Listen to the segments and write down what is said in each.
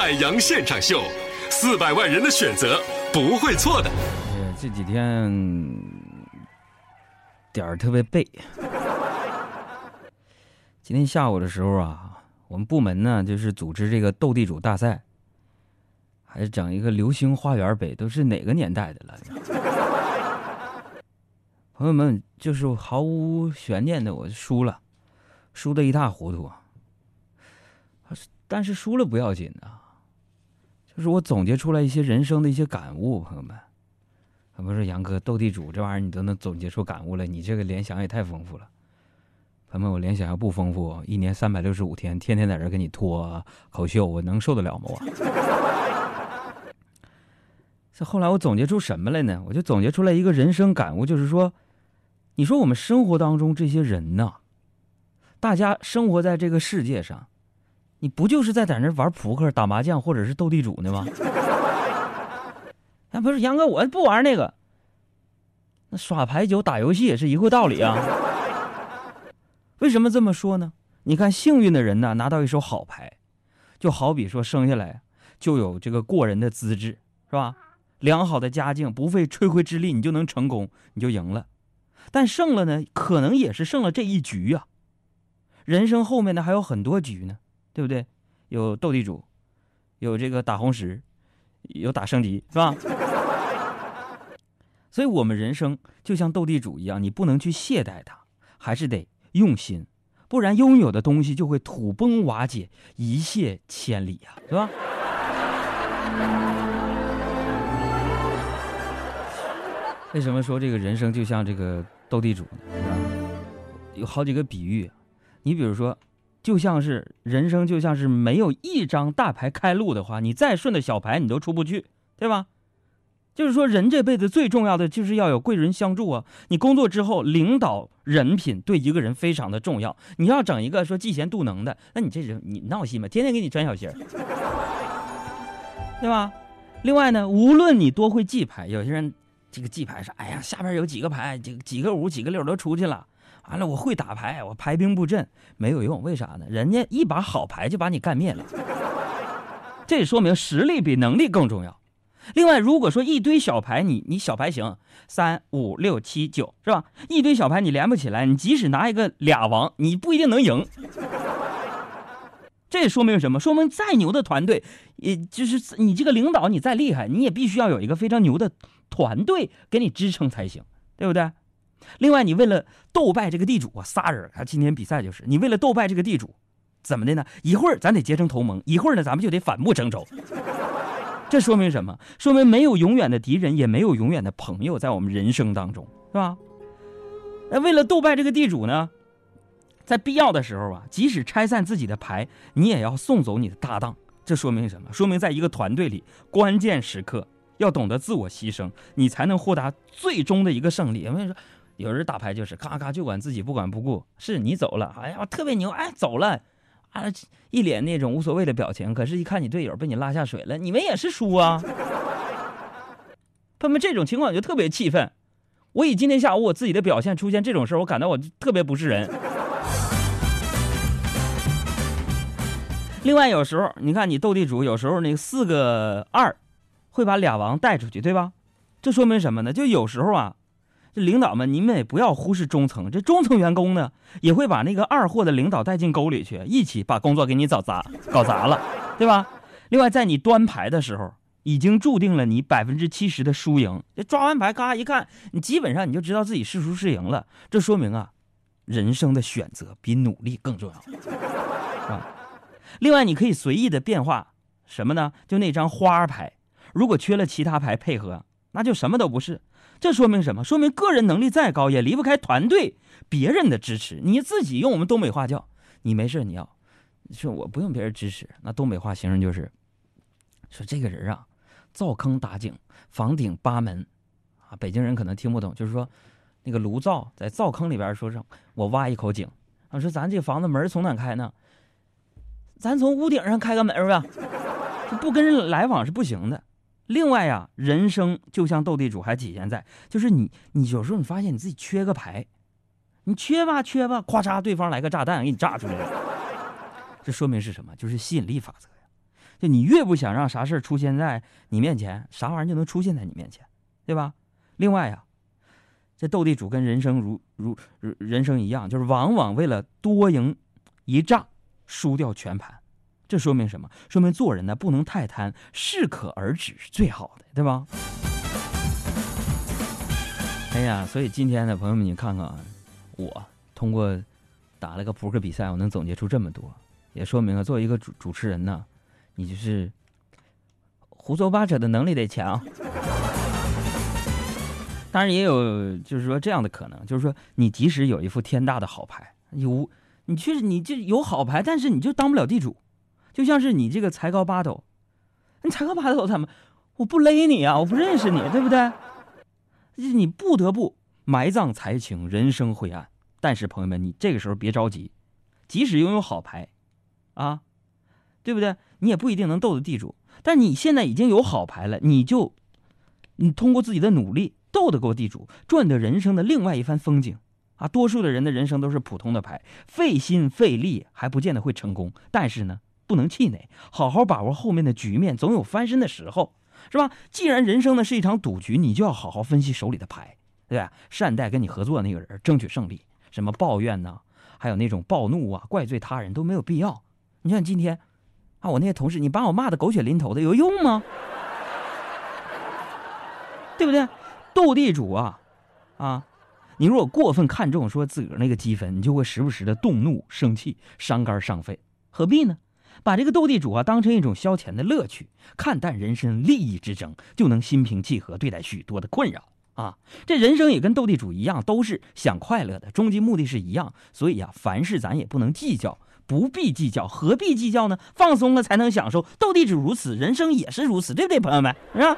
海洋现场秀，四百万人的选择不会错的。这几天点儿特别背。今天下午的时候啊，我们部门呢就是组织这个斗地主大赛，还是整一个流星花园北，都是哪个年代的了？朋友们，就是毫无悬念的，我输了，输的一塌糊涂。但是输了不要紧啊，就是我总结出来一些人生的一些感悟，朋友们。不是杨哥，斗地主这玩意儿你都能总结出感悟来，你这个联想也太丰富了。朋友们，我联想要不丰富，一年三百六十五天，天天在这给你脱口秀，我能受得了吗？我。这后来我总结出什么来呢？我就总结出来一个人生感悟，就是说，你说我们生活当中这些人呐，大家生活在这个世界上，你不就是在在那玩扑克、打麻将或者是斗地主呢吗？啊，不是杨哥，我不玩那个。那耍牌九、打游戏也是一个道理啊。为什么这么说呢？你看，幸运的人呢，拿到一手好牌，就好比说生下来就有这个过人的资质，是吧？良好的家境，不费吹灰之力，你就能成功，你就赢了。但胜了呢，可能也是胜了这一局啊。人生后面呢，还有很多局呢，对不对？有斗地主，有这个打红石，有打升级，是吧？所以，我们人生就像斗地主一样，你不能去懈怠它，还是得用心，不然拥有的东西就会土崩瓦解，一泻千里呀，是吧？为什么说这个人生就像这个斗地主呢？有好几个比喻，你比如说，就像是人生就像是没有一张大牌开路的话，你再顺的小牌你都出不去，对吧？就是说，人这辈子最重要的就是要有贵人相助啊！你工作之后，领导人品对一个人非常的重要。你要整一个说嫉贤妒能的，那你这人你闹心吗？天天给你穿小鞋，对吧？另外呢，无论你多会记牌，有些人这个记牌是，哎呀，下边有几个牌，几几个五几个六都出去了，完了我会打牌，我排兵布阵没有用，为啥呢？人家一把好牌就把你干灭了，这说明实力比能力更重要。另外，如果说一堆小牌，你你小牌行，三五六七九是吧？一堆小牌你连不起来，你即使拿一个俩王，你不一定能赢。这说明什么？说明再牛的团队，也就是你这个领导你再厉害，你也必须要有一个非常牛的团队给你支撑才行，对不对？另外，你为了斗败这个地主啊，仨人，啊今天比赛就是你为了斗败这个地主，怎么的呢？一会儿咱得结成同盟，一会儿呢咱们就得反目成仇。这说明什么？说明没有永远的敌人，也没有永远的朋友，在我们人生当中，是吧？那为了斗败这个地主呢，在必要的时候啊，即使拆散自己的牌，你也要送走你的搭档。这说明什么？说明在一个团队里，关键时刻要懂得自我牺牲，你才能获得最终的一个胜利。我跟你说，有人打牌就是咔咔就管自己，不管不顾。是你走了，哎呀，我特别牛，哎，走了。啊，一脸那种无所谓的表情，可是，一看你队友被你拉下水了，你们也是输啊！他们这种情况就特别气愤。我以今天下午我自己的表现出现这种事我感到我特别不是人。另外，有时候你看你斗地主，有时候那四个二会把俩王带出去，对吧？这说明什么呢？就有时候啊。这领导们，你们也不要忽视中层。这中层员工呢，也会把那个二货的领导带进沟里去，一起把工作给你找砸、搞砸了，对吧？另外，在你端牌的时候，已经注定了你百分之七十的输赢。这抓完牌，咔一看，你基本上你就知道自己是输是赢了。这说明啊，人生的选择比努力更重要，啊。另外，你可以随意的变化什么呢？就那张花牌，如果缺了其他牌配合，那就什么都不是。这说明什么？说明个人能力再高，也离不开团队、别人的支持。你自己用我们东北话叫，你没事你要说我不用别人支持。那东北话形容就是，说这个人啊，造坑打井，房顶八门，啊，北京人可能听不懂，就是说那个炉灶在灶坑里边，说上我挖一口井。啊，说咱这房子门从哪开呢？咱从屋顶上开个门吧，不跟人来往是不行的。另外呀，人生就像斗地主，还体现在就是你，你有时候你发现你自己缺个牌，你缺吧缺吧，咵嚓，对方来个炸弹给你炸出来了。这说明是什么？就是吸引力法则呀。就你越不想让啥事儿出现在你面前，啥玩意儿就能出现在你面前，对吧？另外呀，这斗地主跟人生如如如人生一样，就是往往为了多赢一仗，输掉全盘。这说明什么？说明做人呢不能太贪，适可而止是最好的，对吧？哎呀，所以今天呢，朋友们，你看看啊，我通过打了个扑克比赛，我能总结出这么多，也说明了作为一个主主持人呢，你就是胡说八扯的能力得强。当然也有就是说这样的可能，就是说你即使有一副天大的好牌，有你确实你就有好牌，但是你就当不了地主，就像是你这个才高八斗，你才高八斗，他们我不勒你啊，我不认识你，对不对？你不得不埋葬才情，人生灰暗。但是朋友们，你这个时候别着急，即使拥有好牌，啊，对不对？你也不一定能斗得地主。但你现在已经有好牌了，你就你通过自己的努力。斗得过地主，赚得人生的另外一番风景，啊，多数的人的人生都是普通的牌，费心费力还不见得会成功。但是呢，不能气馁，好好把握后面的局面，总有翻身的时候，是吧？既然人生呢是一场赌局，你就要好好分析手里的牌，对吧？善待跟你合作的那个人，争取胜利。什么抱怨呢？还有那种暴怒啊、怪罪他人都没有必要。你像今天，啊，我那些同事，你把我骂的狗血淋头的，有用吗？对不对？斗地主啊，啊，你如果过分看重说自个儿那个积分，你就会时不时的动怒、生气、伤肝伤肺，何必呢？把这个斗地主啊当成一种消遣的乐趣，看淡人生利益之争，就能心平气和对待许多的困扰啊。这人生也跟斗地主一样，都是想快乐的，终极目的是一样。所以啊，凡事咱也不能计较，不必计较，何必计较呢？放松了才能享受。斗地主如此，人生也是如此，对不对，朋友们？是吧？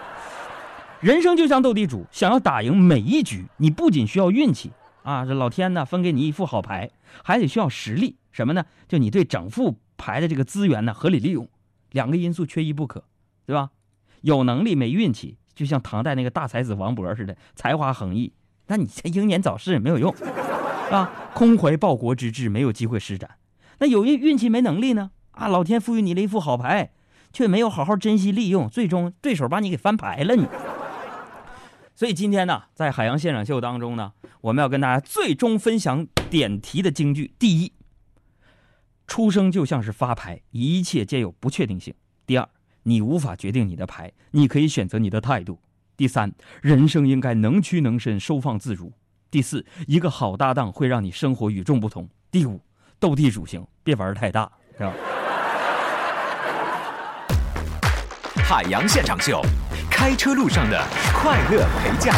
人生就像斗地主，想要打赢每一局，你不仅需要运气啊，这老天呢分给你一副好牌，还得需要实力。什么呢？就你对整副牌的这个资源呢合理利用，两个因素缺一不可，对吧？有能力没运气，就像唐代那个大才子王勃似的，才华横溢，那你这英年早逝没有用，啊，空怀报国之志，没有机会施展。那有运运气没能力呢？啊，老天赋予你了一副好牌，却没有好好珍惜利用，最终对手把你给翻牌了，你。所以今天呢，在海洋现场秀当中呢，我们要跟大家最终分享点题的京剧：第一，出生就像是发牌，一切皆有不确定性；第二，你无法决定你的牌，你可以选择你的态度；第三，人生应该能屈能伸，收放自如；第四，一个好搭档会让你生活与众不同；第五，斗地主行，别玩太大，是吧？海洋现场秀。开车路上的快乐陪驾。